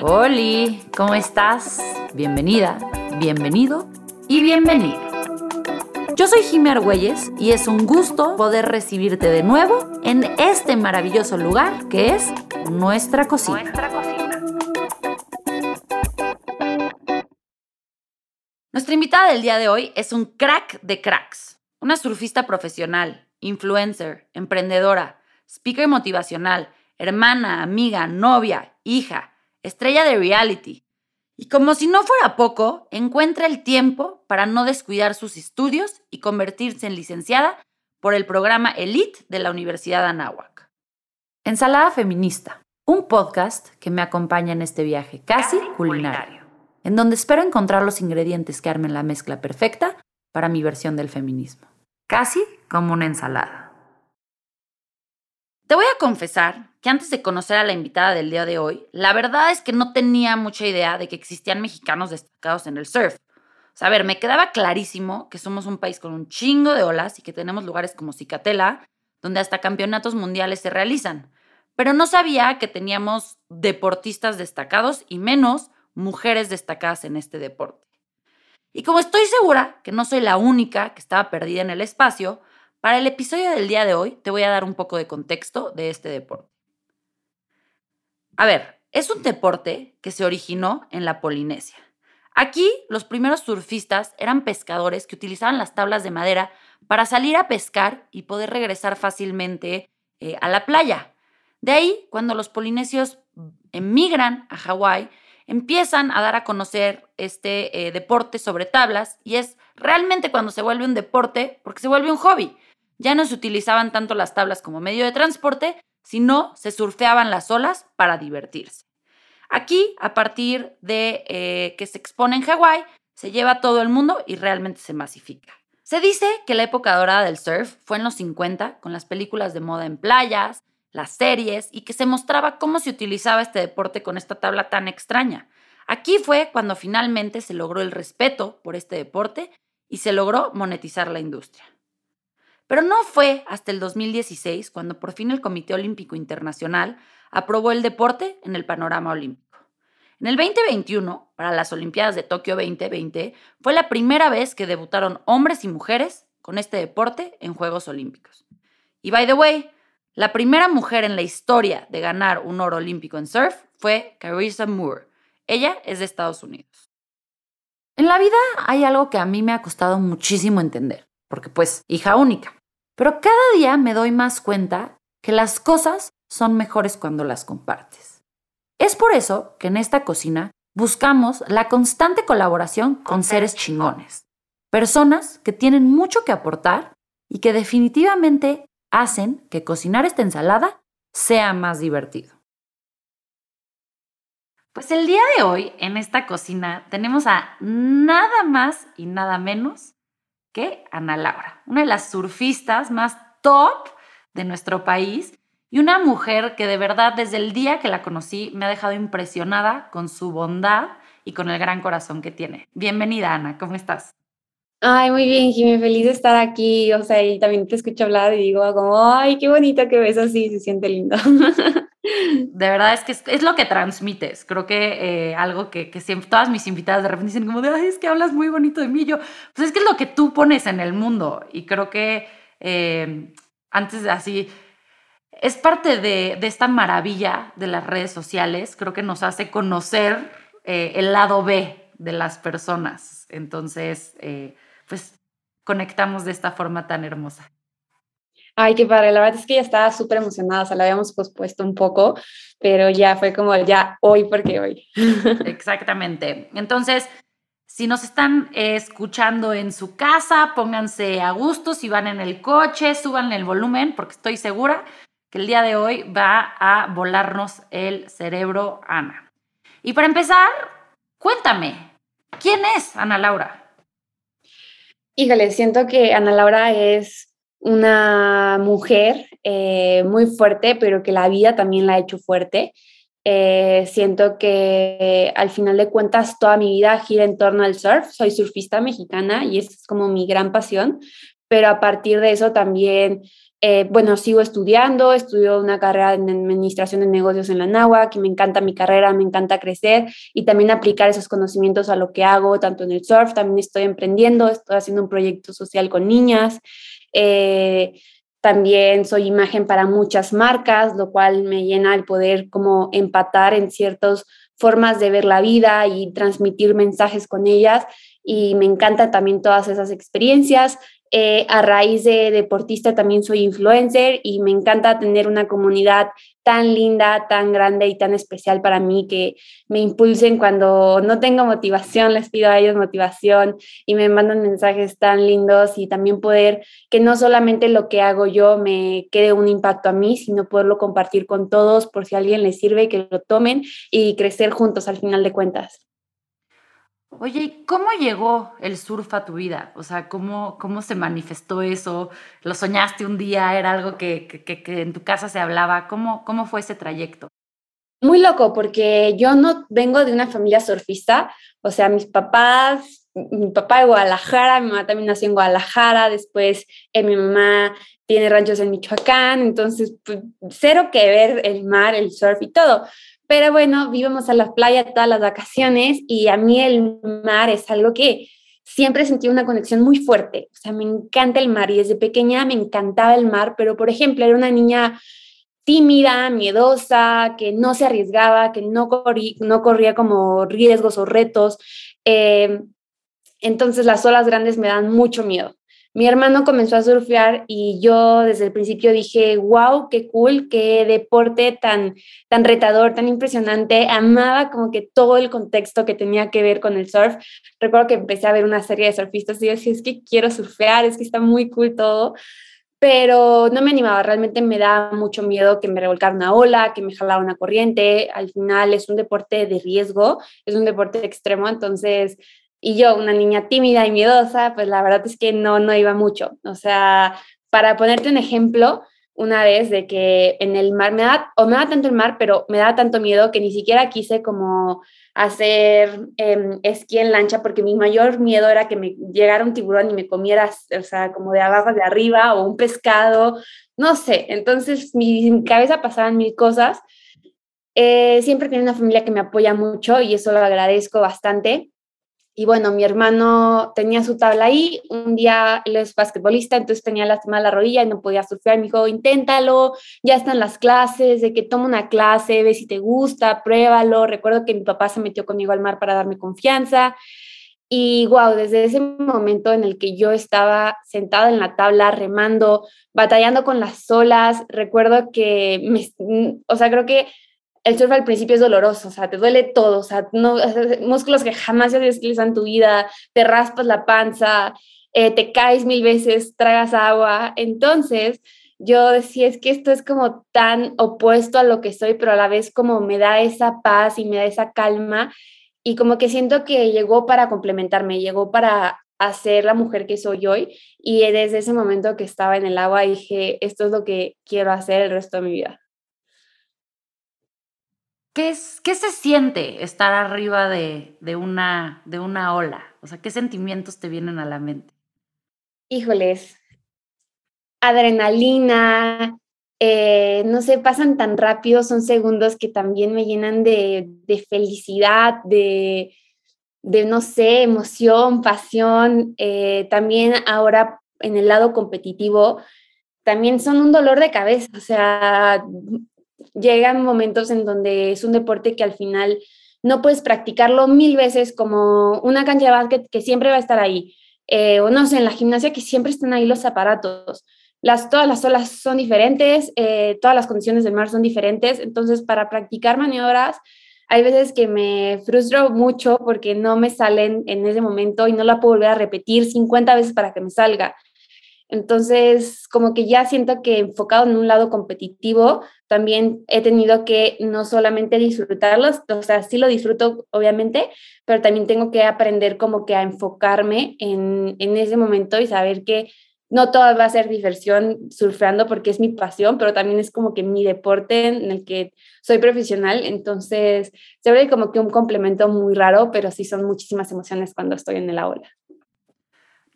Oli, ¿cómo estás? Bienvenida, bienvenido y bienvenido. Yo soy Jimmy Argüelles y es un gusto poder recibirte de nuevo en este maravilloso lugar que es nuestra cocina. Nuestra cocina. Nuestra invitada del día de hoy es un crack de cracks, una surfista profesional, influencer, emprendedora, speaker motivacional, hermana, amiga, novia, hija, estrella de reality. Y como si no fuera poco, encuentra el tiempo para no descuidar sus estudios y convertirse en licenciada por el programa Elite de la Universidad Anáhuac. Ensalada Feminista, un podcast que me acompaña en este viaje casi culinario, en donde espero encontrar los ingredientes que armen la mezcla perfecta para mi versión del feminismo, casi como una ensalada. Te voy a confesar que antes de conocer a la invitada del día de hoy, la verdad es que no tenía mucha idea de que existían mexicanos destacados en el surf. O sea, a ver, me quedaba clarísimo que somos un país con un chingo de olas y que tenemos lugares como Cicatela, donde hasta campeonatos mundiales se realizan. Pero no sabía que teníamos deportistas destacados y menos mujeres destacadas en este deporte. Y como estoy segura que no soy la única que estaba perdida en el espacio, para el episodio del día de hoy te voy a dar un poco de contexto de este deporte. A ver, es un deporte que se originó en la Polinesia. Aquí los primeros surfistas eran pescadores que utilizaban las tablas de madera para salir a pescar y poder regresar fácilmente eh, a la playa. De ahí, cuando los polinesios emigran a Hawái, empiezan a dar a conocer este eh, deporte sobre tablas y es realmente cuando se vuelve un deporte porque se vuelve un hobby. Ya no se utilizaban tanto las tablas como medio de transporte, sino se surfeaban las olas para divertirse. Aquí, a partir de eh, que se expone en Hawái, se lleva todo el mundo y realmente se masifica. Se dice que la época dorada del surf fue en los 50, con las películas de moda en playas, las series, y que se mostraba cómo se utilizaba este deporte con esta tabla tan extraña. Aquí fue cuando finalmente se logró el respeto por este deporte y se logró monetizar la industria. Pero no fue hasta el 2016 cuando por fin el Comité Olímpico Internacional aprobó el deporte en el panorama olímpico. En el 2021, para las Olimpiadas de Tokio 2020, fue la primera vez que debutaron hombres y mujeres con este deporte en Juegos Olímpicos. Y by the way, la primera mujer en la historia de ganar un oro olímpico en surf fue Carissa Moore. Ella es de Estados Unidos. En la vida hay algo que a mí me ha costado muchísimo entender, porque pues hija única. Pero cada día me doy más cuenta que las cosas son mejores cuando las compartes. Es por eso que en esta cocina buscamos la constante colaboración con seres chingones, personas que tienen mucho que aportar y que definitivamente hacen que cocinar esta ensalada sea más divertido. Pues el día de hoy en esta cocina tenemos a nada más y nada menos que Ana Laura, una de las surfistas más top de nuestro país y una mujer que de verdad desde el día que la conocí me ha dejado impresionada con su bondad y con el gran corazón que tiene. Bienvenida Ana, ¿cómo estás? Ay, muy bien, Jimmy, feliz de estar aquí, o sea, y también te escucho hablar y digo como, ay, qué bonito que ves así, se siente lindo. De verdad es que es, lo que transmites. Creo que eh, algo que, siempre todas mis invitadas de repente dicen como de, ay, es que hablas muy bonito de mí. Yo, pues es que es lo que tú pones en el mundo. Y creo que eh, antes de así, es parte de, esta maravilla de las redes sociales. Creo que nos hace conocer eh, el lado B de las personas. Entonces, pues conectamos de esta forma tan hermosa. Ay, qué padre, la verdad es que ya estaba súper emocionada, o sea, la habíamos pospuesto un poco, pero ya fue como ya hoy porque hoy. Exactamente. Entonces, si nos están escuchando en su casa, pónganse a gusto, si van en el coche, suban el volumen, porque estoy segura que el día de hoy va a volarnos el cerebro, Ana. Y para empezar, cuéntame, ¿quién es Ana Laura? Híjole, siento que Ana Laura es una mujer eh, muy fuerte, pero que la vida también la ha hecho fuerte. Eh, siento que al final de cuentas toda mi vida gira en torno al surf. Soy surfista mexicana y es como mi gran pasión, pero a partir de eso también Eh, bueno, sigo estudiando, estudio una carrera en administración de negocios en la NAWA, que me encanta mi carrera, me encanta crecer y también aplicar esos conocimientos a lo que hago, tanto en el surf, también estoy emprendiendo, estoy haciendo un proyecto social con niñas. Eh, también soy imagen para muchas marcas, lo cual me llena el poder como empatar en ciertas formas de ver la vida y transmitir mensajes con ellas. Y me encantan también todas esas experiencias. Eh, a raíz de deportista también soy influencer y me encanta tener una comunidad tan linda, tan grande y tan especial para mí que me impulsen cuando no tengo motivación, les pido a ellos motivación y me mandan mensajes tan lindos y también poder que no solamente lo que hago yo me quede un impacto a mí, sino poderlo compartir con todos por si a alguien les sirve, que lo tomen y crecer juntos al final de cuentas. Oye, ¿cómo llegó el surf a tu vida? O sea, ¿cómo, cómo se manifestó eso? ¿Lo soñaste un día? ¿Era algo que, que, que en tu casa se hablaba? ¿Cómo, ¿Cómo fue ese trayecto? Muy loco, porque yo no vengo de una familia surfista. O sea, mis papás, mi papá de Guadalajara, mi mamá también nació en Guadalajara, después eh, mi mamá tiene ranchos en Michoacán, entonces pues, cero que ver el mar, el surf y todo. Pero bueno, vivimos a la playa todas las vacaciones y a mí el mar es algo que siempre sentí una conexión muy fuerte. O sea, me encanta el mar y desde pequeña me encantaba el mar, pero por ejemplo, era una niña tímida, miedosa, que no se arriesgaba, que no, no corría como riesgos o retos. Eh, entonces las olas grandes me dan mucho miedo. Mi hermano comenzó a surfear y yo desde el principio dije, wow, qué cool, qué deporte tan, tan retador, tan impresionante. Amaba como que todo el contexto que tenía que ver con el surf. Recuerdo que empecé a ver una serie de surfistas y yo decía, es que quiero surfear, es que está muy cool todo pero no me animaba, realmente me da mucho miedo que me revolcara una ola, que me jalara una corriente, al final es un deporte de riesgo, es un deporte extremo, entonces y yo, una niña tímida y miedosa, pues la verdad es que no, no iba mucho. O sea, para ponerte un ejemplo, una vez de que en el mar me da, o me da tanto el mar, pero me da tanto miedo que ni siquiera quise como hacer eh, esquí en lancha, porque mi mayor miedo era que me llegara un tiburón y me comiera, o sea, como de abajo de arriba, o un pescado, no sé. Entonces, mi, cabeza pasaban mil cosas. Eh, siempre tengo una familia que me apoya mucho y eso lo agradezco bastante. Y bueno, mi hermano tenía su tabla ahí, un día él es basquetbolista, entonces tenía lastimada la rodilla y no podía surfear, me dijo, inténtalo, ya están las clases, de que toma una clase, ve si te gusta, pruébalo. Recuerdo que mi papá se metió conmigo al mar para darme confianza. Y wow, desde ese momento en el que yo estaba sentada en la tabla, remando, batallando con las olas, recuerdo que, me, o sea, creo que el surf al principio es doloroso, o sea, te duele todo, o sea, no, músculos que jamás se utilizado en tu vida, te raspas la panza, eh, te caes mil veces, tragas agua. Entonces, yo decía, es que esto es como tan opuesto a lo que soy, pero a la vez como me da esa paz y me da esa calma y como que siento que llegó para complementarme, llegó para hacer la mujer que soy hoy y desde ese momento que estaba en el agua dije, esto es lo que quiero hacer el resto de mi vida. ¿Qué, es, ¿Qué se siente estar arriba de, de, una, de una ola? O sea, ¿qué sentimientos te vienen a la mente? Híjoles, adrenalina, eh, no sé, pasan tan rápido, son segundos que también me llenan de, de felicidad, de, de, no sé, emoción, pasión. Eh, también ahora en el lado competitivo, también son un dolor de cabeza, o sea, llegan momentos en donde es un deporte que al final no puedes practicarlo mil veces como una cancha de básquet que siempre va a estar ahí, eh, o no sé, en la gimnasia que siempre están ahí los aparatos. Las, todas las olas son diferentes, eh, todas las condiciones del mar son diferentes, entonces para practicar maniobras hay veces que me frustro mucho porque no me salen en ese momento y no la puedo volver a repetir 50 veces para que me salga. Entonces, como que ya siento que enfocado en un lado competitivo, también he tenido que no solamente disfrutarlos, o sea, sí lo disfruto obviamente, pero también tengo que aprender como que a enfocarme en, en ese momento y saber que no todo va a ser diversión surfeando porque es mi pasión, pero también es como que mi deporte en el que soy profesional, entonces se ve como que un complemento muy raro, pero sí son muchísimas emociones cuando estoy en el aula.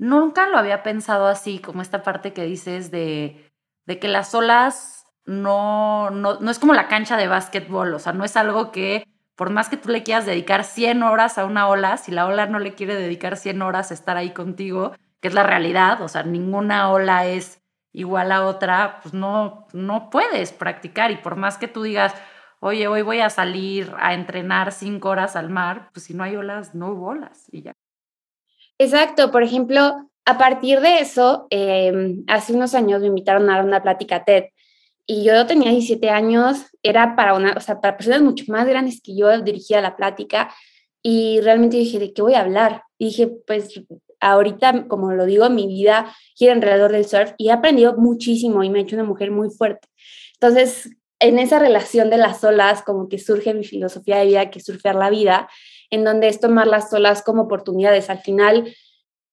Nunca lo había pensado así, como esta parte que dices de, de que las olas no, no, no es como la cancha de básquetbol, o sea, no es algo que por más que tú le quieras dedicar 100 horas a una ola, si la ola no le quiere dedicar 100 horas a estar ahí contigo, que es la realidad, o sea, ninguna ola es igual a otra, pues no, no puedes practicar y por más que tú digas, oye, hoy voy a salir a entrenar cinco horas al mar, pues si no hay olas, no hubo olas y ya. Exacto, por ejemplo, a partir de eso, em, hace unos años me invitaron a dar una plática TED y yo tenía 17 años, era para una, o sea, para personas mucho más grandes que yo dirigía la plática y realmente dije, ¿de qué voy a hablar? Dije, pues ahorita, como lo digo, mi vida gira alrededor del surf y he aprendido muchísimo y me he hecho una mujer muy fuerte. Entonces, en esa relación de las olas, como que surge mi filosofía de vida, que es surfear la vida, en donde es tomar las olas como oportunidades. Al final,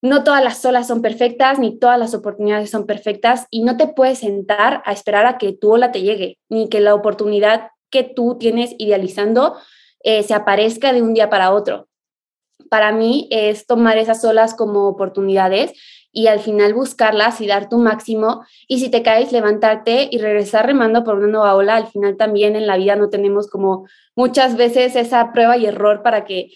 no todas las olas son perfectas, ni todas las oportunidades son perfectas, y no te puedes sentar a esperar a que tu ola te llegue, ni que la oportunidad que tú tienes idealizando eh, se aparezca de un día para otro para mí es tomar esas olas como oportunidades y al final buscarlas y dar tu máximo. Y si te caes, levantarte y regresar remando por una nueva ola. Al final también en la vida no tenemos como muchas veces esa prueba y error para que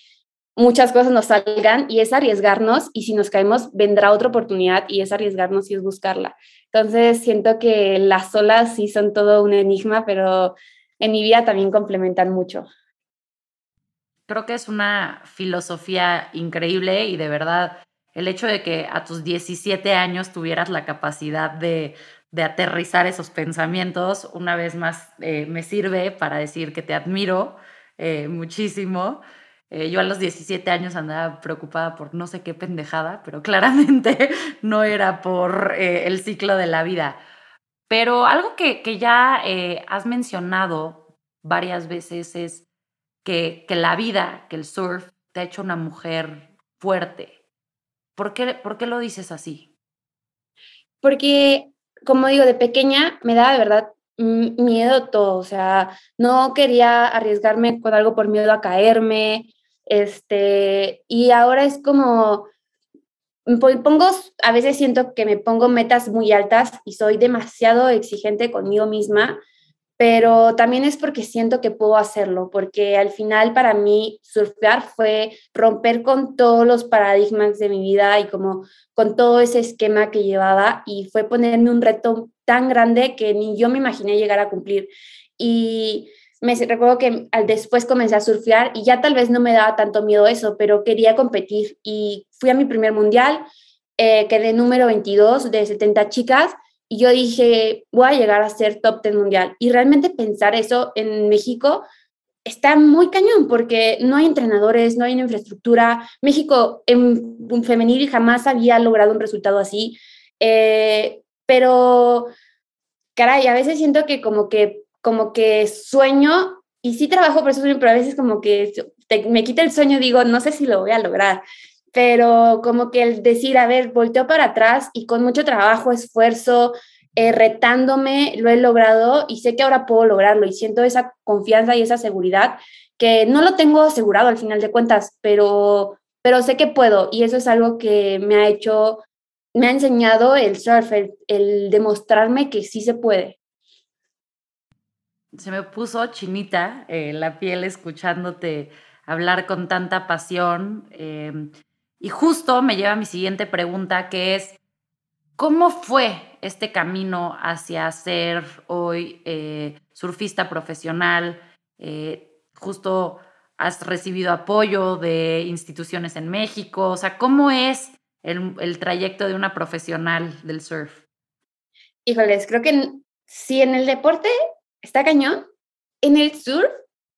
muchas cosas nos salgan y es arriesgarnos y si nos caemos vendrá otra oportunidad y es arriesgarnos y es buscarla. Entonces siento que las olas sí son todo un enigma, pero en mi vida también complementan mucho. Creo que es una filosofía increíble y de verdad el hecho de que a tus 17 años tuvieras la capacidad de, aterrizar esos pensamientos, una vez más eh, me sirve para decir que te admiro eh, muchísimo. Eh, yo a los 17 años andaba preocupada por no sé qué pendejada, pero claramente no era por el ciclo de la vida. Pero algo que, que ya has mencionado varias veces es que, la vida, que el surf te ha hecho una mujer fuerte. ¿Por qué, ¿Por qué lo dices así? Porque, como digo, de pequeña me daba de verdad miedo todo, o sea, no quería arriesgarme con algo por miedo a caerme, este, y ahora es como, pongo, a veces siento que me pongo metas muy altas y soy demasiado exigente conmigo misma pero también es porque siento que puedo hacerlo, porque al final para mí surfear fue romper con todos los paradigmas de mi vida y como con todo ese esquema que llevaba y fue ponerme un reto tan grande que ni yo me imaginé llegar a cumplir. Y me recuerdo que al después comencé a surfear y ya tal vez no me daba tanto miedo eso, pero quería competir y fui a mi primer mundial, eh, quedé número 22 de 70 chicas y yo dije, voy a llegar a ser top 10 mundial. Y realmente pensar eso en México está muy cañón porque no hay entrenadores, no hay infraestructura. México en femenil jamás había logrado un resultado así. Eh, pero, caray, a veces siento que como que, como que sueño y sí trabajo por eso, pero a veces como que me quita el sueño, digo, no sé si lo voy a lograr pero como que el decir, a ver, volteo para atrás y con mucho trabajo, esfuerzo, eh, retándome, lo he logrado y sé que ahora puedo lograrlo y siento esa confianza y esa seguridad que no lo tengo asegurado al final de cuentas, pero, pero sé que puedo y eso es algo que me ha hecho, me ha enseñado el surf, el, demostrarme que sí se puede. Se me puso chinita eh, la piel escuchándote hablar con tanta pasión. Eh, y justo me lleva a mi siguiente pregunta, que es, ¿cómo fue este camino hacia ser hoy eh, surfista profesional? Eh, justo has recibido apoyo de instituciones en México, o sea, ¿cómo es el, el trayecto de una profesional del surf? Híjoles, creo que si en el deporte está cañón, en el surf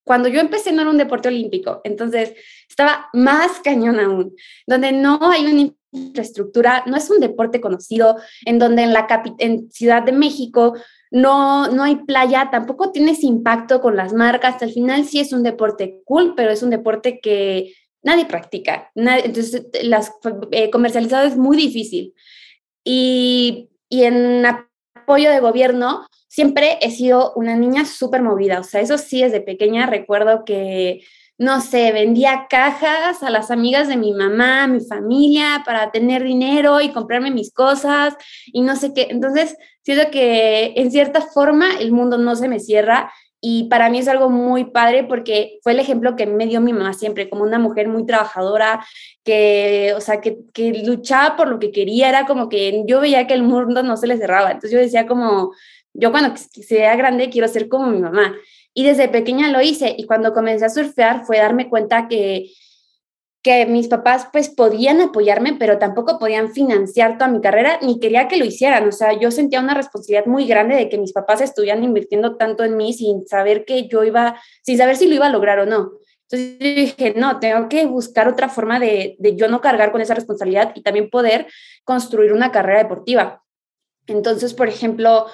cuando yo empecé no era un deporte olímpico, entonces estaba más cañón aún, donde no hay una infraestructura, no es un deporte conocido, en donde en la en Ciudad de México no, no hay playa, tampoco tienes impacto con las marcas, al final sí es un deporte cool, pero es un deporte que nadie practica, entonces las eh, comercializado es muy difícil. Y, y en apoyo de gobierno, siempre he sido una niña súper movida, o sea, eso sí, desde pequeña recuerdo que no sé, vendía cajas a las amigas de mi mamá, mi familia, para tener dinero y comprarme mis cosas y no sé qué. Entonces, siento que en cierta forma el mundo no se me cierra y para mí es algo muy padre porque fue el ejemplo que me dio mi mamá siempre, como una mujer muy trabajadora, que, o sea, que, que luchaba por lo que quería, era como que yo veía que el mundo no se le cerraba. Entonces yo decía como, yo cuando sea grande quiero ser como mi mamá. Y desde pequeña lo hice y cuando comencé a surfear fue darme cuenta que que mis papás pues podían apoyarme, pero tampoco podían financiar toda mi carrera, ni quería que lo hicieran. O sea, yo sentía una responsabilidad muy grande de que mis papás estuvieran invirtiendo tanto en mí sin saber que yo iba, sin saber si lo iba a lograr o no. Entonces dije, no, tengo que buscar otra forma de, de yo no cargar con esa responsabilidad y también poder construir una carrera deportiva. Entonces, por ejemplo,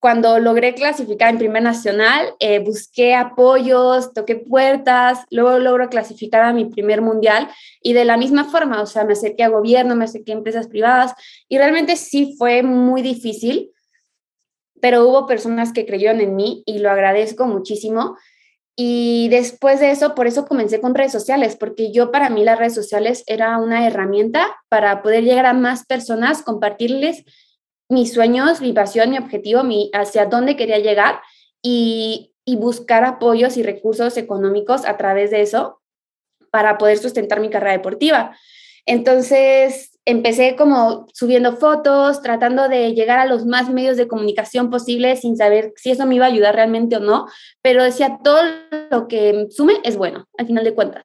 cuando logré clasificar en primer nacional, eh, busqué apoyos, toqué puertas, luego logro clasificar a mi primer mundial y de la misma forma, o sea, me acerqué a gobierno, me acerqué a empresas privadas y realmente sí fue muy difícil, pero hubo personas que creyeron en mí y lo agradezco muchísimo. Y después de eso, por eso comencé con redes sociales, porque yo para mí las redes sociales era una herramienta para poder llegar a más personas, compartirles mis sueños, mi pasión, mi objetivo, mi, hacia dónde quería llegar y, y buscar apoyos y recursos económicos a través de eso para poder sustentar mi carrera deportiva. Entonces empecé como subiendo fotos, tratando de llegar a los más medios de comunicación posibles sin saber si eso me iba a ayudar realmente o no, pero decía todo lo que sume es bueno, al final de cuentas.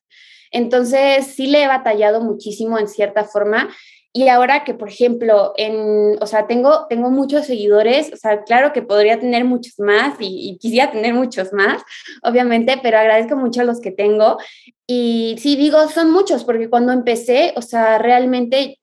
Entonces sí le he batallado muchísimo en cierta forma y ahora que, por ejemplo, en, o sea, tengo, tengo muchos seguidores, o sea, claro que podría tener muchos más y, y, quisiera tener muchos más, obviamente, pero agradezco mucho a los que tengo. Y sí, digo, son muchos, porque cuando empecé, o sea, realmente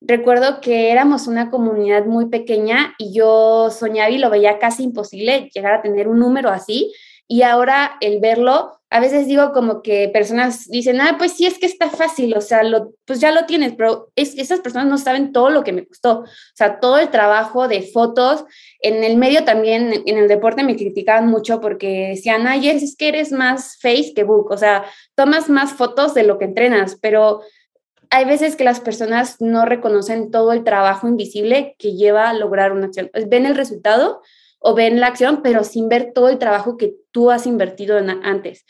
recuerdo que éramos una comunidad muy pequeña y yo soñaba y lo veía casi imposible llegar a tener un número así. Y ahora el verlo, a veces digo como que personas dicen, ah, pues sí, es que está fácil, o sea, lo, pues ya lo tienes, pero es, esas personas no saben todo lo que me costó, o sea, todo el trabajo de fotos, en el medio también, en el deporte me criticaban mucho porque decían, ay, es que eres más face que book, o sea, tomas más fotos de lo que entrenas, pero hay veces que las personas no reconocen todo el trabajo invisible que lleva a lograr una acción. Ven el resultado, o ven la acción, pero sin ver todo el trabajo que tú has invertido antes.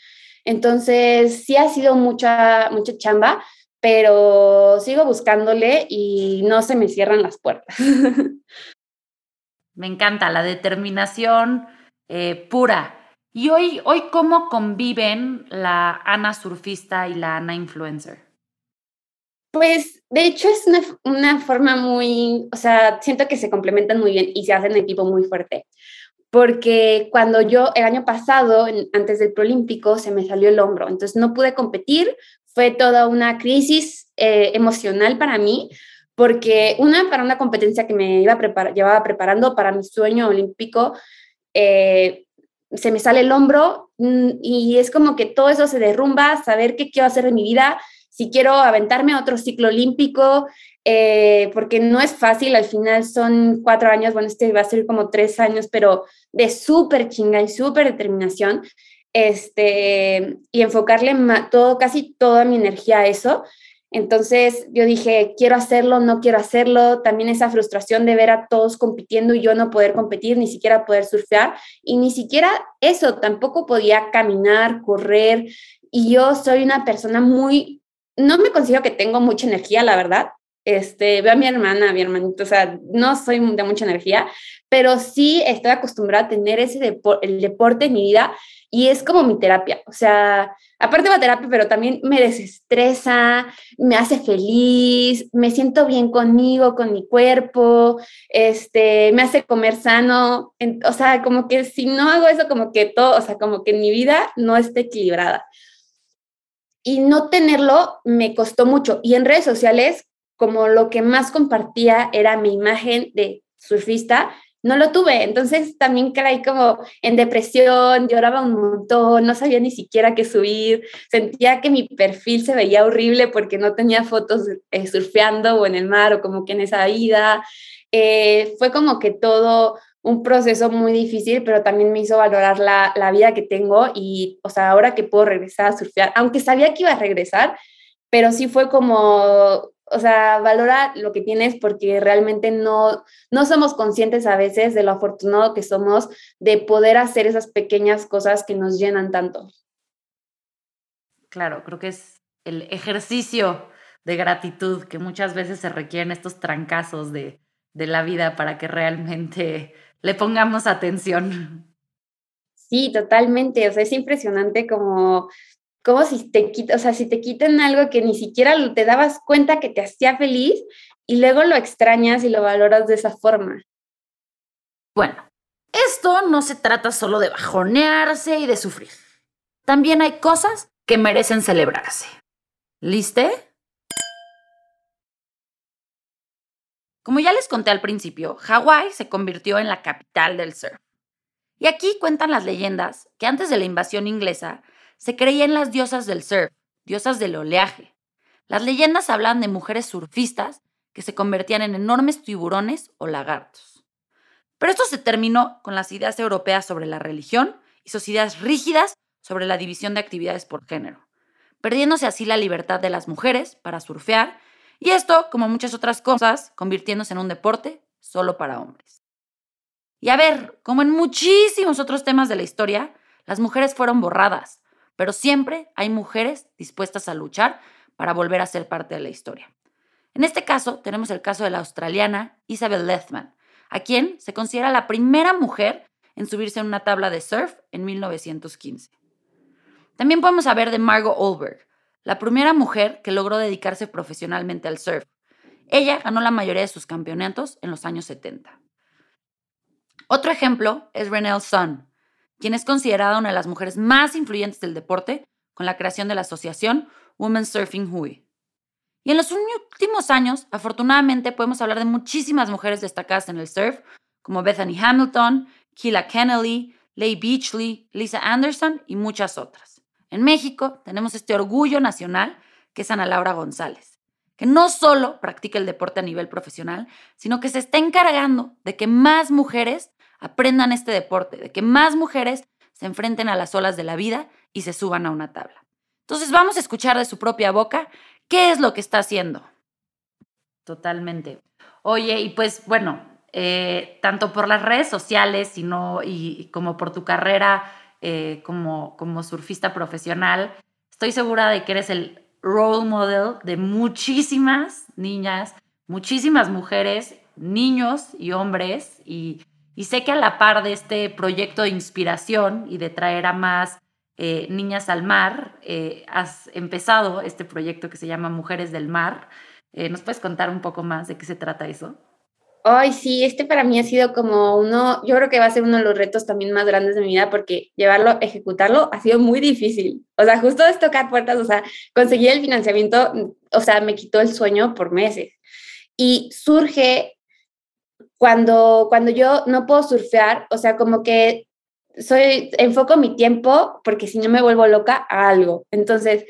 Entonces, sí ha sido mucha, mucha chamba, pero sigo buscándole y no se me cierran las puertas. Me encanta la determinación eh, pura. ¿Y hoy, hoy cómo conviven la Ana surfista y la Ana influencer? Pues de hecho es una, forma muy, o sea, siento que se complementan muy bien y se hacen equipo muy fuerte. Porque cuando yo, el año pasado, antes del Prolímpico, se me salió el hombro, entonces no pude competir, fue toda una crisis eh, emocional para mí, porque una, para una competencia que me iba llevaba preparando para mi sueño olímpico, eh, se me sale el hombro mm, y es como que todo eso se derrumba, saber qué quiero hacer de mi vida, si quiero aventarme a otro ciclo olímpico, eh, porque no es fácil, al final son cuatro años, bueno, este va a ser como tres años, pero de súper chinga y súper determinación, este, y enfocarle todo, casi toda mi energía a eso. Entonces yo dije, quiero hacerlo, no quiero hacerlo. También esa frustración de ver a todos compitiendo y yo no poder competir, ni siquiera poder surfear. Y ni siquiera eso, tampoco podía caminar, correr. Y yo soy una persona muy no me considero que tengo mucha energía, la verdad. Este, veo a mi hermana, a mi hermanito, o sea, no soy de mucha energía, pero sí estoy acostumbrada a tener ese el deporte en mi vida y es como mi terapia. O sea, aparte la terapia, pero también me desestresa, me hace feliz, me siento bien conmigo, con mi cuerpo, este, me hace comer sano. o sea, como que si no hago eso, como que todo, o sea, como que mi vida no está equilibrada y no tenerlo me costó mucho. Y en redes sociales, como lo que más compartía era mi imagen de surfista, no lo tuve. Entonces también caí como en depresión, lloraba un montón, no sabía ni siquiera qué subir, sentía que mi perfil se veía horrible porque no tenía fotos eh, surfeando o en el mar o como que en esa vida. Eh, fue como que todo un proceso muy difícil, pero también me hizo valorar la, la, vida que tengo y, o sea, ahora que puedo regresar a surfear, aunque sabía que iba a regresar, pero sí fue como, o sea, valora lo que tienes porque realmente no, no somos conscientes a veces de lo afortunado que somos de poder hacer esas pequeñas cosas que nos llenan tanto. Claro, creo que es el ejercicio de gratitud que muchas veces se requieren estos trancazos de, de la vida para que realmente le pongamos atención. Sí, totalmente. O sea, es impresionante como, como si te o sea, si te quitan algo que ni siquiera te dabas cuenta que te hacía feliz y luego lo extrañas y lo valoras de esa forma. Bueno, esto no se trata solo de bajonearse y de sufrir. También hay cosas que merecen celebrarse. ¿Liste? Como ya les conté al principio, Hawái se convirtió en la capital del surf. Y aquí cuentan las leyendas que antes de la invasión inglesa se creían las diosas del surf, diosas del oleaje. Las leyendas hablan de mujeres surfistas que se convertían en enormes tiburones o lagartos. Pero esto se terminó con las ideas europeas sobre la religión y sus ideas rígidas sobre la división de actividades por género, perdiéndose así la libertad de las mujeres para surfear y esto, como muchas otras cosas, convirtiéndose en un deporte solo para hombres. Y a ver, como en muchísimos otros temas de la historia, las mujeres fueron borradas, pero siempre hay mujeres dispuestas a luchar para volver a ser parte de la historia. En este caso, tenemos el caso de la australiana Isabel Lethman, a quien se considera la primera mujer en subirse en una tabla de surf en 1915. También podemos hablar de Margot Olberg, la primera mujer que logró dedicarse profesionalmente al surf. Ella ganó la mayoría de sus campeonatos en los años 70. Otro ejemplo es Renelle Sun, quien es considerada una de las mujeres más influyentes del deporte con la creación de la asociación Women's Surfing Hui. Y en los últimos años, afortunadamente, podemos hablar de muchísimas mujeres destacadas en el surf, como Bethany Hamilton, Keela Kennelly, Leigh Beachley, Lisa Anderson y muchas otras. En México tenemos este orgullo nacional que es Ana Laura González, que no solo practica el deporte a nivel profesional, sino que se está encargando de que más mujeres aprendan este deporte, de que más mujeres se enfrenten a las olas de la vida y se suban a una tabla. Entonces vamos a escuchar de su propia boca qué es lo que está haciendo. Totalmente. Oye, y pues bueno, eh, tanto por las redes sociales y como por tu carrera eh, como, como surfista profesional. Estoy segura de que eres el role model de muchísimas niñas, muchísimas mujeres, niños y hombres. Y, sé que a la par de este proyecto de inspiración y de traer a más eh, niñas al mar, eh, has empezado este proyecto que se llama Mujeres del Mar. ¿Nos puedes contar un poco más de qué se trata eso? Ay, sí, este para mí ha sido como uno, yo creo que va a ser uno de los retos también más grandes de mi vida porque llevarlo, ejecutarlo ha sido muy difícil. O sea, justo es tocar puertas, o sea, conseguir el financiamiento, o sea, me quitó el sueño por meses. Y surge cuando, cuando yo no puedo surfear, o sea, como que soy, enfoco mi tiempo porque si no me vuelvo loca a algo. Entonces,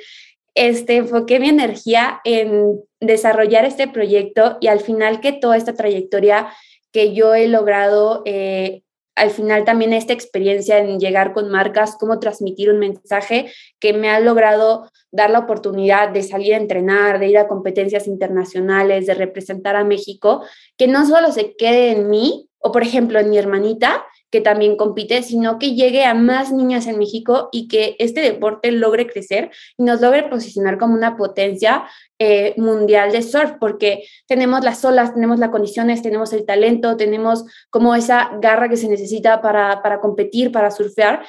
este, enfoqué mi energía en desarrollar este proyecto y al final que toda esta trayectoria que yo he logrado, eh, al final también esta experiencia en llegar con marcas, cómo transmitir un mensaje que me ha logrado dar la oportunidad de salir a entrenar, de ir a competencias internacionales, de representar a México, que no solo se quede en mí o por ejemplo en mi hermanita, que también compite, sino que llegue a más niñas en México y que este deporte logre crecer y nos logre posicionar como una potencia eh, mundial de surf, porque tenemos las olas, tenemos las condiciones, tenemos el talento, tenemos como esa garra que se necesita para, para competir, para surfear.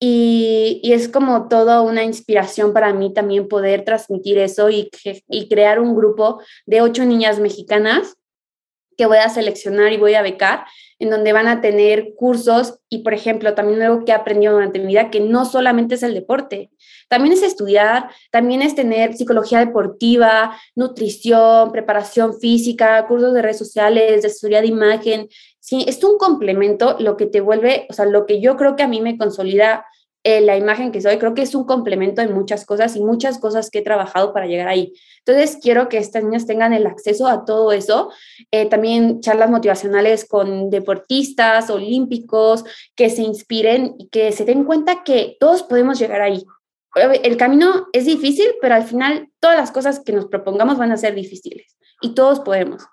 Y, es como toda una inspiración para mí también poder transmitir eso y, y crear un grupo de ocho niñas mexicanas que voy a seleccionar y voy a becar, en donde van a tener cursos y, por ejemplo, también algo que he aprendido durante mi vida, que no solamente es el deporte, también es estudiar, también es tener psicología deportiva, nutrición, preparación física, cursos de redes sociales, de asesoría de imagen. Sí, es un complemento lo que te vuelve, o sea, lo que yo creo que a mí me consolida eh, la imagen que soy, creo que es un complemento en muchas cosas y muchas cosas que he trabajado para llegar ahí. Entonces, quiero que estas niñas tengan el acceso a todo eso. Eh, también charlas motivacionales con deportistas, olímpicos, que se inspiren y que se den cuenta que todos podemos llegar ahí. El camino es difícil, pero al final todas las cosas que nos propongamos van a ser difíciles y todos podemos.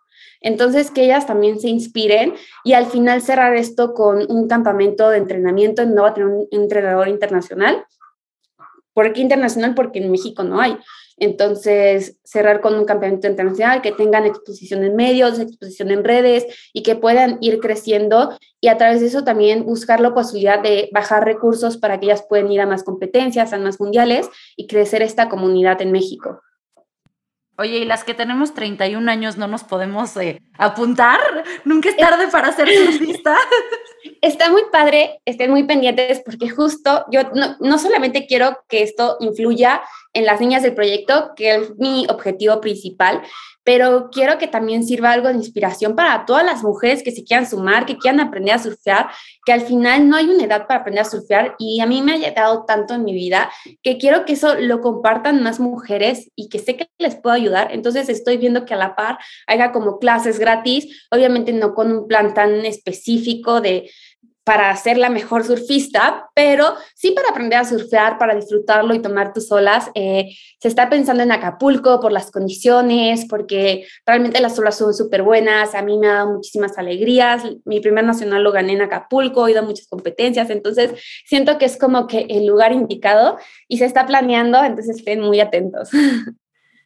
Entonces, que ellas también se inspiren y al final cerrar esto con un campamento de entrenamiento, no va a tener un entrenador internacional. ¿Por qué internacional? Porque en México no hay. Entonces, cerrar con un campamento internacional, que tengan exposición en medios, exposición en redes y que puedan ir creciendo y a través de eso también buscar la posibilidad de bajar recursos para que ellas puedan ir a más competencias, a más mundiales y crecer esta comunidad en México. Oye, y las que tenemos 31 años no nos podemos eh, apuntar. Nunca es tarde para ser surfista. Está muy padre, estén muy pendientes porque justo yo no, no solamente quiero que esto influya en las niñas del proyecto, que es mi objetivo principal, pero quiero que también sirva algo de inspiración para todas las mujeres que se quieran sumar, que quieran aprender a surfear, que al final no hay una edad para aprender a surfear y a mí me ha llegado tanto en mi vida que quiero que eso lo compartan más mujeres y que sé que les puedo ayudar. Entonces estoy viendo que a la par haya como clases gratis, obviamente no con un plan tan específico de para ser la mejor surfista, pero sí para aprender a surfear, para disfrutarlo y tomar tus olas. Eh, se está pensando en Acapulco por las condiciones, porque realmente las olas son súper buenas. A mí me ha dado muchísimas alegrías. Mi primer nacional lo gané en Acapulco, he ido a muchas competencias, entonces siento que es como que el lugar indicado y se está planeando, entonces estén muy atentos.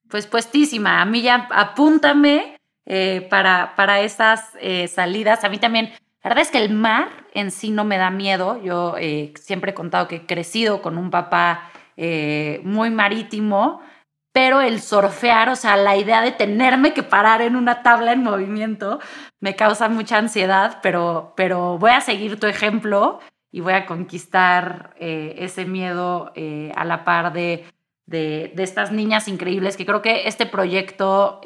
Pues puestísima, a mí ya apúntame eh, para, para esas eh, salidas. A mí también la verdad es que el mar en sí no me da miedo. Yo eh, siempre he contado que he crecido con un papá eh, muy marítimo, pero el surfear, o sea, la idea de tenerme que parar en una tabla en movimiento, me causa mucha ansiedad, pero, pero voy a seguir tu ejemplo y voy a conquistar eh, ese miedo a la par de, de, estas niñas increíbles, que creo que este proyecto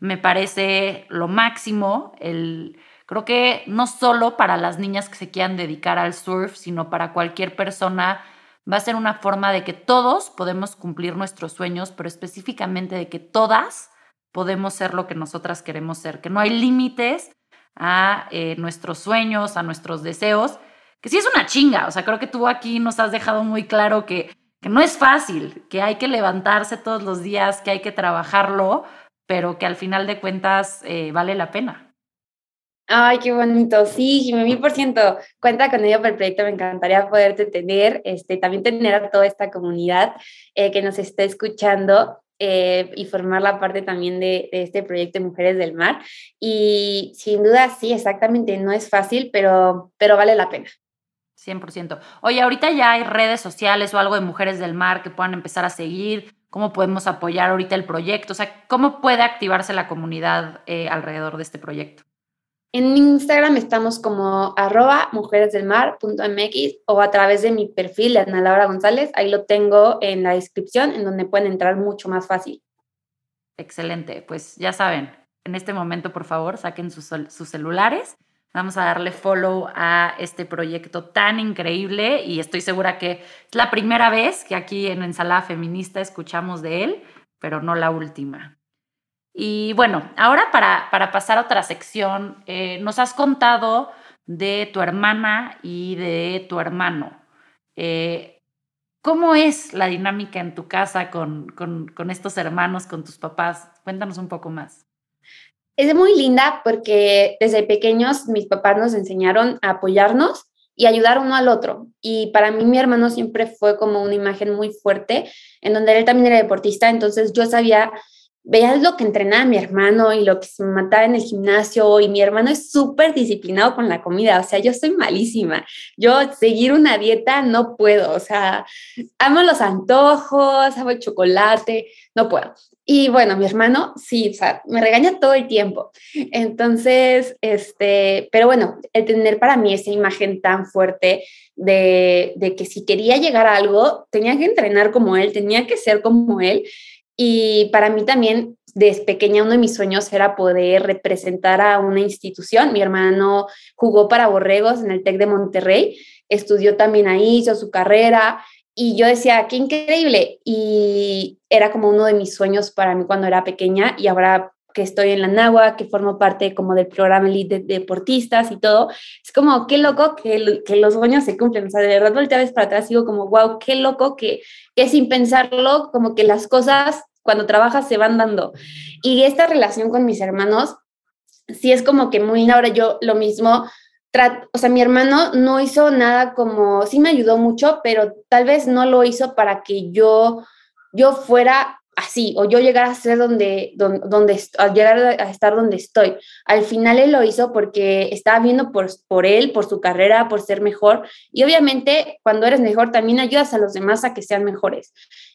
me parece lo máximo, el Creo que no solo para las niñas que se quieran dedicar al surf, sino para cualquier persona va a ser una forma de que todos podemos cumplir nuestros sueños, pero específicamente de que todas podemos ser lo que nosotras queremos ser, que no hay límites a eh, nuestros sueños, a nuestros deseos, que sí es una chinga, o sea, creo que tú aquí nos has dejado muy claro que, que no es fácil, que hay que levantarse todos los días, que hay que trabajarlo, pero que al final de cuentas eh, vale la pena. Ay, qué bonito. Sí, Jimmy, mil por ciento. Cuenta con ello para el proyecto. Me encantaría poderte tener, este, también tener a toda esta comunidad eh, que nos está escuchando eh, y formar la parte también de, este proyecto de Mujeres del Mar. Y sin duda, sí, exactamente, no es fácil, pero, pero vale la pena. 100%. Oye, ahorita ya hay redes sociales o algo de Mujeres del Mar que puedan empezar a seguir. ¿Cómo podemos apoyar ahorita el proyecto? O sea, ¿cómo puede activarse la comunidad eh, alrededor de este proyecto? En Instagram estamos como arroba mujeresdelmar.mx o a través de mi perfil Ana Laura González. Ahí lo tengo en la descripción, en donde pueden entrar mucho más fácil. Excelente. Pues ya saben, en este momento, por favor, saquen sus, sus celulares. Vamos a darle follow a este proyecto tan increíble y estoy segura que es la primera vez que aquí en Ensalada Feminista escuchamos de él, pero no la última. Y bueno, ahora para, para pasar a otra sección, eh, nos has contado de tu hermana y de tu hermano. Eh, ¿Cómo es la dinámica en tu casa con, con, con, estos hermanos, con tus papás? Cuéntanos un poco más. Es muy linda porque desde pequeños mis papás nos enseñaron a apoyarnos y ayudar uno al otro. Y para mí mi hermano siempre fue como una imagen muy fuerte, en donde él también era deportista, entonces yo sabía veías lo que entrenaba mi hermano y lo que se mataba en el gimnasio y mi hermano es súper disciplinado con la comida, o sea, yo soy malísima. Yo seguir una dieta no puedo, o sea, amo los antojos, amo el chocolate, no puedo. Y bueno, mi hermano sí, o sea, me regaña todo el tiempo. Entonces, este, pero bueno, el tener para mí esa imagen tan fuerte de, de que si quería llegar a algo, tenía que entrenar como él, tenía que ser como él. Y para mí también, desde pequeña, uno de mis sueños era poder representar a una institución. Mi hermano jugó para Borregos en el TEC de Monterrey. estudió también ahí, hizo su carrera y yo decía, qué increíble. Y era como uno de mis sueños para mí cuando era pequeña y ahora que estoy en la NAGUA, que formo parte como del programa Elite de Deportistas y todo, es como, qué loco que, que los sueños se cumplen. O sea, de verdad, voltea vez para atrás, digo como, wow, qué loco que, que sin pensarlo, como que las cosas cuando trabajas se van dando. Y esta relación con mis hermanos, sí es como que muy ahora yo lo mismo, o sea, mi hermano no hizo nada como, sí me ayudó mucho, pero tal vez no lo hizo para que yo, yo fuera así o yo llegara a ser donde, donde, donde llegar a estar donde estoy. Al final él lo hizo porque estaba viendo por, por él, por su carrera, por ser mejor. Y obviamente cuando eres mejor también ayudas a los demás a que sean mejores.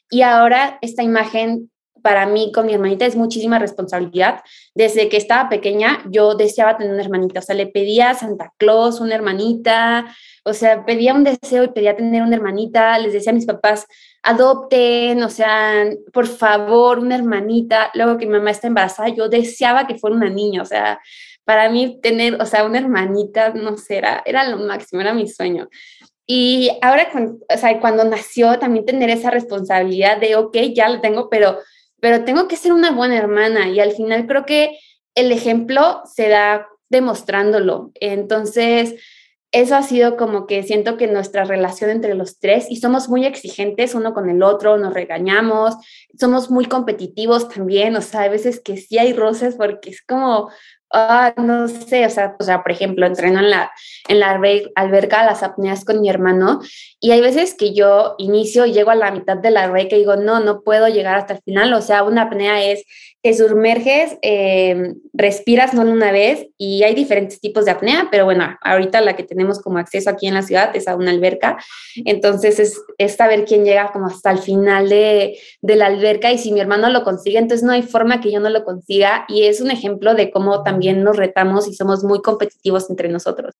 Y ahora esta imagen para mí con mi hermanita es muchísima responsabilidad. Desde que estaba pequeña, yo deseaba tener una hermanita, o sea, le pedía a Santa Claus una hermanita, o sea, pedía un deseo y pedía tener una hermanita, les decía a mis papás, adopten, o sea, por favor, una hermanita. Luego que mi mamá está embarazada, yo deseaba que fuera una niña, o sea, para mí tener, o sea, una hermanita, no sé, era, lo máximo, era mi sueño. Y ahora, o sea, cuando nació, también tener esa responsabilidad de, ok, ya lo tengo, pero pero tengo que ser una buena hermana y al final creo que el ejemplo se da demostrándolo. Entonces, eso ha sido como que siento que nuestra relación entre los tres y somos muy exigentes uno con el otro, nos regañamos, somos muy competitivos también, o sea, a veces que sí hay roces porque es como, Ah, no sé, o sea, o sea, por ejemplo, entreno en la, en la alberca las apneas con mi hermano y hay veces que yo inicio y llego a la mitad de la alberca y digo, no, no puedo llegar hasta el final, o sea, una apnea es te sumerges, em, respiras no una vez y hay diferentes tipos de apnea, pero bueno, ahorita la que tenemos como acceso aquí en la ciudad es a una alberca, entonces es, es saber quién llega como hasta el final de, de la alberca y si mi hermano lo consigue, entonces no hay forma que yo no lo consiga y es un ejemplo de cómo también nos retamos y somos muy competitivos entre nosotros.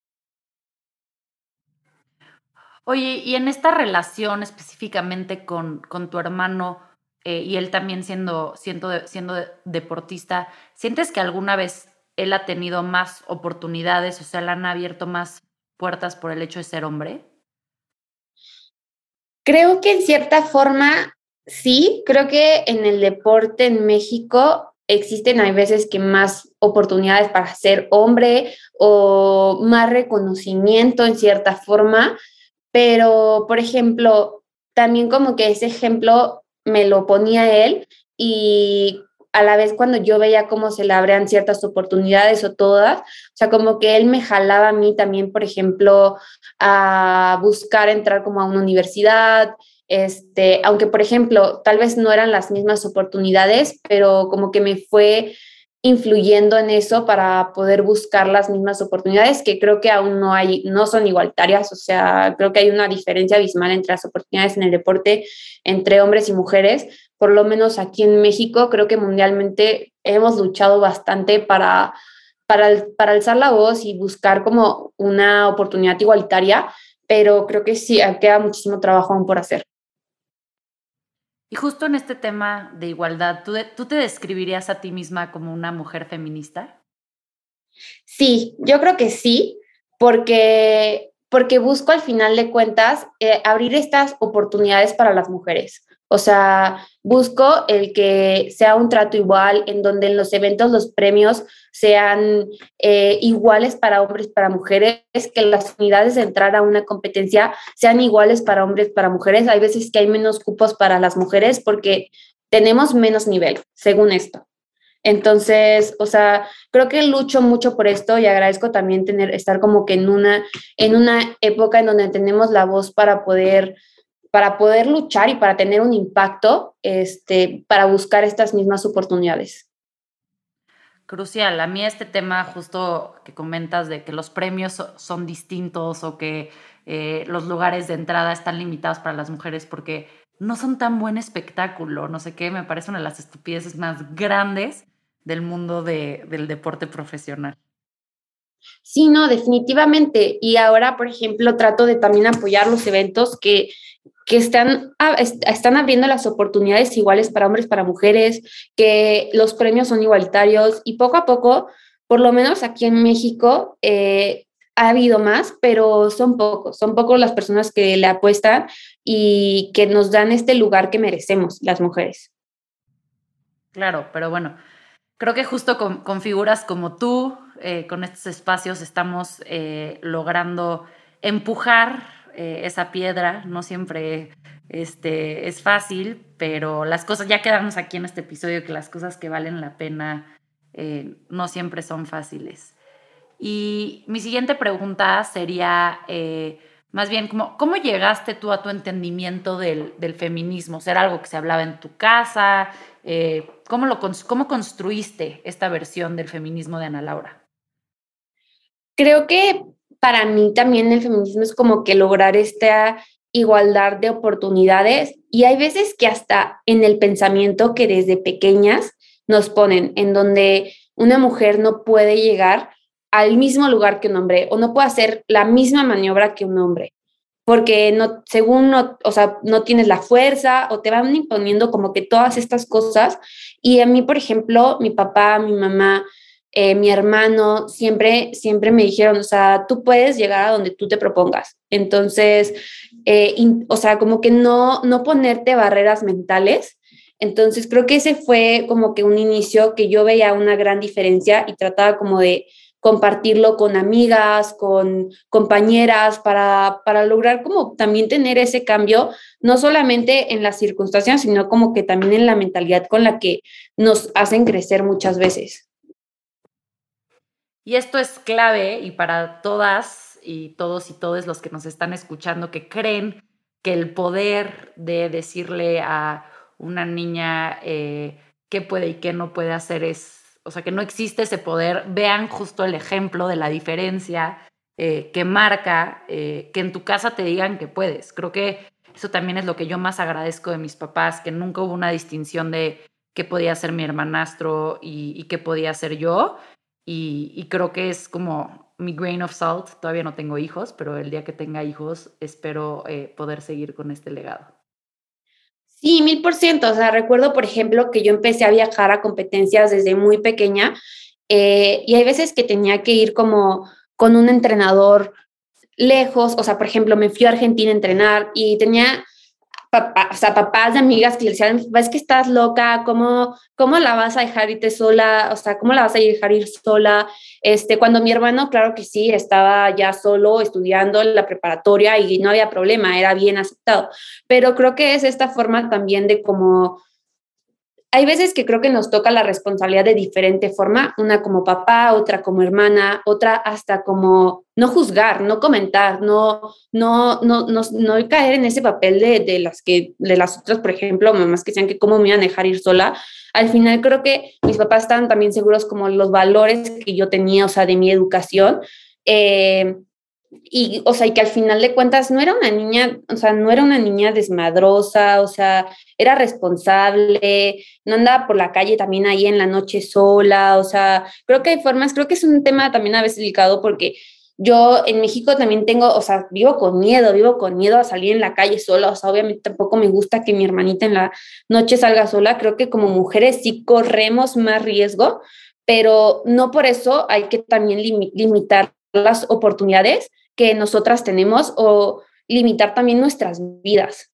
Oye, y en esta relación específicamente con, con tu hermano, eh, y él también siendo, siendo, siendo deportista, ¿sientes que alguna vez él ha tenido más oportunidades, o sea, le han abierto más puertas por el hecho de ser hombre? Creo que en cierta forma sí, creo que en el deporte en México existen, hay veces que más oportunidades para ser hombre o más reconocimiento en cierta forma, pero por ejemplo, también como que ese ejemplo me lo ponía él y a la vez cuando yo veía cómo se le abrían ciertas oportunidades o todas, o sea, como que él me jalaba a mí también, por ejemplo, a buscar entrar como a una universidad, este, aunque por ejemplo, tal vez no eran las mismas oportunidades, pero como que me fue influyendo en eso para poder buscar las mismas oportunidades que creo que aún no hay, no son igualitarias, o sea, creo que hay una diferencia abismal entre las oportunidades en el deporte entre hombres y mujeres, por lo menos aquí en México, creo que mundialmente hemos luchado bastante para, para, para alzar la voz y buscar como una oportunidad igualitaria, pero creo que sí, queda muchísimo trabajo aún por hacer. Y justo en este tema de igualdad, ¿tú, ¿tú te describirías a ti misma como una mujer feminista? Sí, yo creo que sí, porque, porque busco al final de cuentas eh, abrir estas oportunidades para las mujeres. O sea, busco el que sea un trato igual, en donde en los eventos los premios sean eh, iguales para hombres, para mujeres, que las unidades de entrar a una competencia sean iguales para hombres, para mujeres. Hay veces que hay menos cupos para las mujeres porque tenemos menos nivel, según esto. Entonces, o sea, creo que lucho mucho por esto y agradezco también tener, estar como que en una, en una época en donde tenemos la voz para poder para poder luchar y para tener un impacto, este, para buscar estas mismas oportunidades. Crucial. A mí este tema justo que comentas de que los premios son distintos o que eh, los lugares de entrada están limitados para las mujeres porque no son tan buen espectáculo, no sé qué, me parece una de las estupideces más grandes del mundo del deporte profesional. Sí, no, definitivamente. Y ahora, por ejemplo, trato de también apoyar los eventos que que están, están abriendo las oportunidades iguales para hombres, para mujeres, que los premios son igualitarios y poco a poco, por lo menos aquí en México, eh, ha habido más, pero son pocos, son pocos las personas que le apuestan y que nos dan este lugar que merecemos las mujeres. Claro, pero bueno, creo que justo con, figuras como tú, eh, con estos espacios, estamos eh, logrando empujar eh, esa piedra. No siempre este, es fácil, pero las cosas, ya quedamos aquí en este episodio, que las cosas que valen la pena no siempre son fáciles. Y mi siguiente pregunta sería, eh, más bien, como, ¿cómo llegaste tú a tu entendimiento del, feminismo? ¿Ser algo que se hablaba en tu casa? Eh, ¿cómo, lo, ¿Cómo construiste esta versión del feminismo de Ana Laura? Creo que para mí también el feminismo es como que lograr esta igualdad de oportunidades y hay veces que hasta en el pensamiento que desde pequeñas nos ponen, en donde una mujer no puede llegar al mismo lugar que un hombre o no puede hacer la misma maniobra que un hombre, porque no, según no, o sea, no tienes la fuerza o te van imponiendo como que todas estas cosas. Y a mí, por ejemplo, mi papá, mi mamá, eh, mi hermano, siempre, siempre me dijeron, o sea, tú puedes llegar a donde tú te propongas. Entonces, eh, o sea, como que no, no ponerte barreras mentales. Entonces, creo que ese fue como que un inicio que yo veía una gran diferencia y trataba como de compartirlo con amigas, con compañeras, para, para lograr como también tener ese cambio, no solamente en las circunstancias, sino como que también en la mentalidad con la que nos hacen crecer muchas veces. Y esto es clave y para todas y todos y todos los que nos están escuchando que creen que el poder de decirle a una niña eh, qué puede y qué no puede hacer es o sea, que no existe ese poder, vean justo el ejemplo de la diferencia eh, que marca eh, que en tu casa te digan que puedes. Creo que eso también es lo que yo más agradezco de mis papás, que nunca hubo una distinción de qué podía ser mi hermanastro y, qué podía ser yo. Y, creo que es como mi grain of salt. Todavía no tengo hijos, pero el día que tenga hijos espero eh, poder seguir con este legado. Sí, mil por ciento. O sea, recuerdo, por ejemplo, que yo empecé a viajar a competencias desde muy pequeña eh, y hay veces que tenía que ir como con un entrenador lejos. O sea, por ejemplo, me fui a Argentina a entrenar y tenía o sea, papás de amigas que le decían, ves que estás loca, ¿cómo, ¿cómo la vas a dejar irte sola? O sea, ¿cómo la vas a dejar ir sola? Este, cuando mi hermano, claro que sí, estaba ya solo estudiando la preparatoria y no había problema, era bien aceptado. Pero creo que es esta forma también de como hay veces que creo que nos toca la responsabilidad de diferente forma, una como papá, otra como hermana, otra hasta como no juzgar, no comentar, no, no, no, no, no caer en ese papel de, de, las que, de las otras, por ejemplo, mamás que decían que cómo me iban a dejar ir sola. Al final creo que mis papás estaban también seguros como los valores que yo tenía, o sea, de mi educación. Eh, y, o sea, y que al final de cuentas no era una niña, o sea, no era una niña desmadrosa, o sea, era responsable, no andaba por la calle también ahí en la noche sola, o sea, creo que hay formas, creo que es un tema también a veces delicado porque yo en México también tengo, o sea, vivo con miedo, vivo con miedo a salir en la calle sola, o sea, obviamente tampoco me gusta que mi hermanita en la noche salga sola, creo que como mujeres sí corremos más riesgo, pero no por eso hay que también limitar las oportunidades que nosotras tenemos o limitar también nuestras vidas.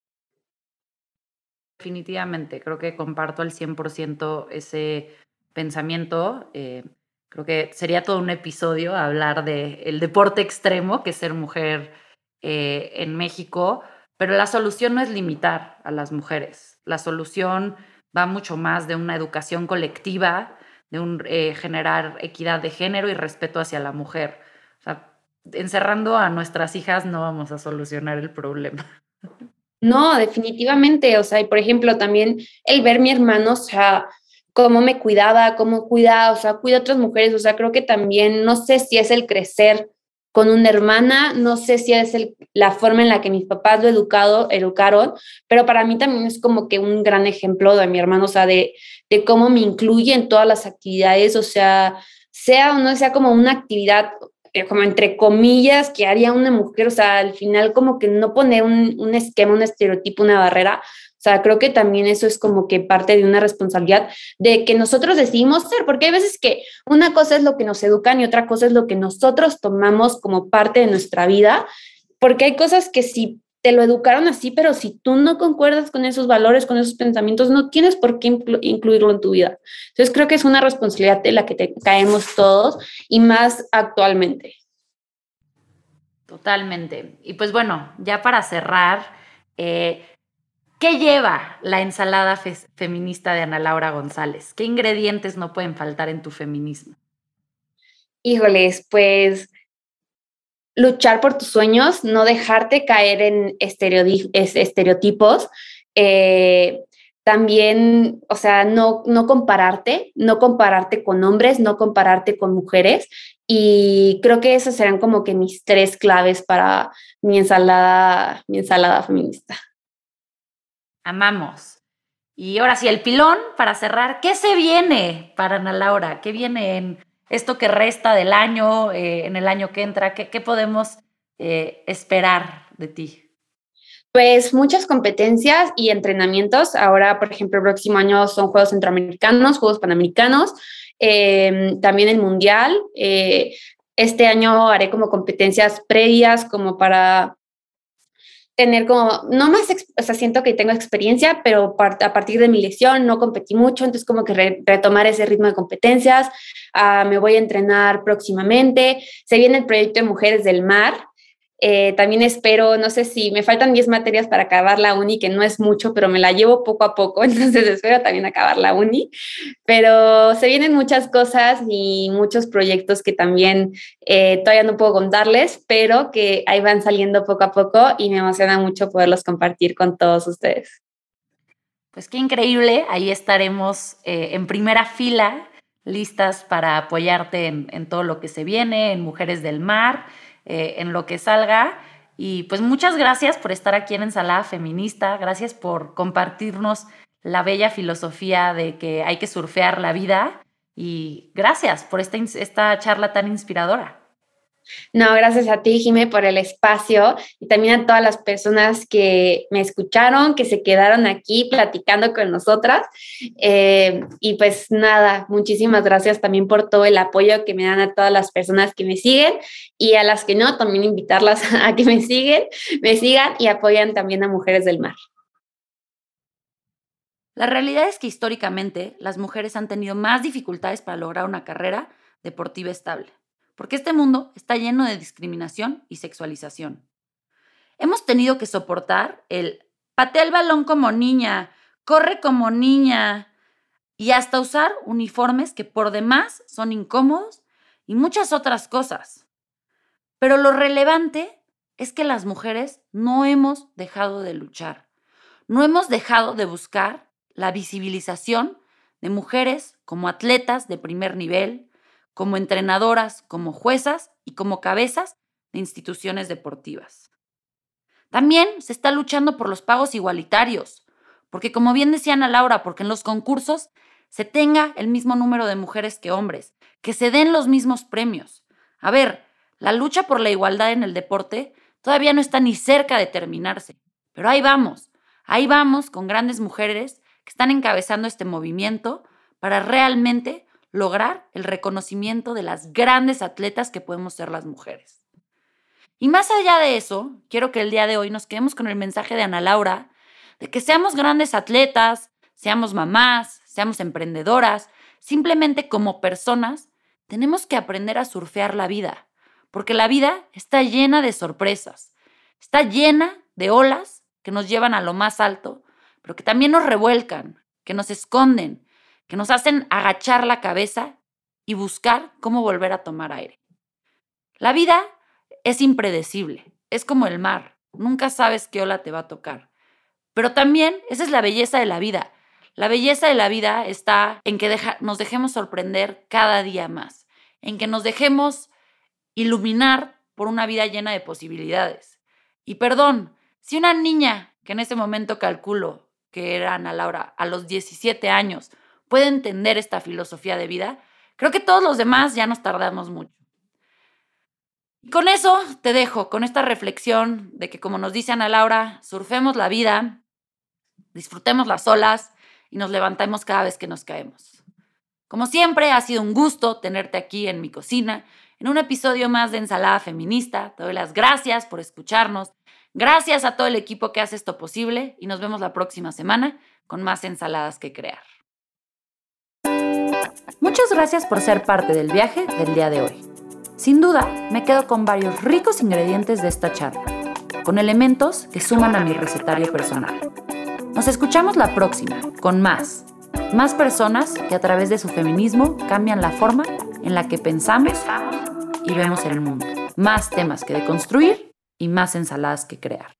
Definitivamente, creo que comparto al 100% ese pensamiento. Eh, creo que sería todo un episodio hablar del el deporte extremo, que es ser mujer eh, en México, pero la solución no es limitar a las mujeres. La solución va mucho más de una educación colectiva, de un, eh, generar equidad de género y respeto hacia la mujer. Encerrando a nuestras hijas no vamos a solucionar el problema. No, definitivamente. O sea, y por ejemplo, también el ver mi hermano, o sea, cómo me cuidaba, cómo cuida, o sea, cuida a otras mujeres. O sea, creo que también, no sé si es el crecer con una hermana, no sé si es el, la forma en la que mis papás lo educado, educaron, pero para mí también es como que un gran ejemplo de mi hermano, o sea, de, de cómo me incluye en todas las actividades, o sea, sea o no sea como una actividad eh, como entre comillas, que haría una mujer, o sea, al final como que no poner un, un esquema, un estereotipo, una barrera, o sea, creo que también eso es como que parte de una responsabilidad de que nosotros decidimos ser, porque hay veces que una cosa es lo que nos educan y otra cosa es lo que nosotros tomamos como parte de nuestra vida, porque hay cosas que si te lo educaron así, pero si tú no concuerdas con esos valores, con esos pensamientos, no tienes por qué incluirlo en tu vida. Entonces creo que es una responsabilidad de la que te caemos todos y más actualmente. Totalmente. Y pues bueno, ya para cerrar, eh, ¿qué lleva la ensalada feminista de Ana Laura González? ¿Qué ingredientes no pueden faltar en tu feminismo? Híjoles, pues luchar por tus sueños, no dejarte caer en estereotipos. Eh, también, o sea, no, no compararte, no compararte con hombres, no compararte con mujeres. Y creo que esas serán como que mis tres claves para mi ensalada, mi ensalada feminista. Amamos. Y ahora sí, el pilón para cerrar, ¿qué se viene para Ana Laura? ¿Qué viene en esto que resta del año, eh, en el año que entra, ¿qué, podemos eh, esperar de ti? Pues muchas competencias y entrenamientos. Ahora, por ejemplo, el próximo año son Juegos Centroamericanos, Juegos Panamericanos, em, también el Mundial. Eh, este año haré como competencias previas como para tener como, no más, o sea, siento que tengo experiencia, pero a partir de mi lesión no competí mucho, entonces como que retomar ese ritmo de competencias, ah, me voy a entrenar próximamente, se viene el proyecto de Mujeres del Mar, eh, también espero, no sé si me faltan 10 materias para acabar la uni, que no es mucho, pero me la llevo poco a poco, entonces espero también acabar la uni. Pero se vienen muchas cosas y muchos proyectos que también eh, todavía no puedo contarles, pero que ahí van saliendo poco a poco y me emociona mucho poderlos compartir con todos ustedes. Pues qué increíble, ahí estaremos eh, en primera fila, listas para apoyarte en, en todo lo que se viene, en Mujeres del Mar eh, en lo que salga. Y pues muchas gracias por estar aquí en Ensalada Feminista, gracias por compartirnos la bella filosofía de que hay que surfear la vida y gracias por esta, esta charla tan inspiradora. No, gracias a ti, Jimé, por el espacio y también a todas las personas que me escucharon, que se quedaron aquí platicando con nosotras. Eh, y pues nada, muchísimas gracias también por todo el apoyo que me dan a todas las personas que me siguen y a las que no, también invitarlas a que me siguen, me sigan y apoyan también a Mujeres del Mar. La realidad es que históricamente las mujeres han tenido más dificultades para lograr una carrera deportiva estable porque este mundo está lleno de discriminación y sexualización. Hemos tenido que soportar el patea el balón como niña, corre como niña y hasta usar uniformes que por demás son incómodos y muchas otras cosas. Pero lo relevante es que las mujeres no hemos dejado de luchar, no hemos dejado de buscar la visibilización de mujeres como atletas de primer nivel, como entrenadoras, como juezas y como cabezas de instituciones deportivas. También se está luchando por los pagos igualitarios, porque como bien decía Ana Laura, porque en los concursos se tenga el mismo número de mujeres que hombres, que se den los mismos premios. A ver, la lucha por la igualdad en el deporte todavía no está ni cerca de terminarse, pero ahí vamos, ahí vamos con grandes mujeres que están encabezando este movimiento para realmente lograr el reconocimiento de las grandes atletas que podemos ser las mujeres. Y más allá de eso, quiero que el día de hoy nos quedemos con el mensaje de Ana Laura de que seamos grandes atletas, seamos mamás, seamos emprendedoras, simplemente como personas, tenemos que aprender a surfear la vida, porque la vida está llena de sorpresas, está llena de olas que nos llevan a lo más alto, pero que también nos revuelcan, que nos esconden, que nos hacen agachar la cabeza y buscar cómo volver a tomar aire. La vida es impredecible, es como el mar, nunca sabes qué ola te va a tocar. Pero también esa es la belleza de la vida. La belleza de la vida está en que nos dejemos sorprender cada día más, en que nos dejemos iluminar por una vida llena de posibilidades. Y perdón, si una niña, que en ese momento calculo que era Ana Laura, a los 17 años, puede entender esta filosofía de vida, creo que todos los demás ya nos tardamos mucho. Con eso te dejo, con esta reflexión de que, como nos dice Ana Laura, surfemos la vida, disfrutemos las olas y nos levantemos cada vez que nos caemos. Como siempre, ha sido un gusto tenerte aquí en mi cocina, en un episodio más de Ensalada Feminista. Te doy las gracias por escucharnos. Gracias a todo el equipo que hace esto posible y nos vemos la próxima semana con más ensaladas que crear. Muchas gracias por ser parte del viaje del día de hoy. Sin duda, me quedo con varios ricos ingredientes de esta charla, con elementos que suman a mi recetario personal. Nos escuchamos la próxima, con más. Más personas que a través de su feminismo cambian la forma en la que pensamos y vemos el mundo. Más temas que deconstruir y más ensaladas que crear.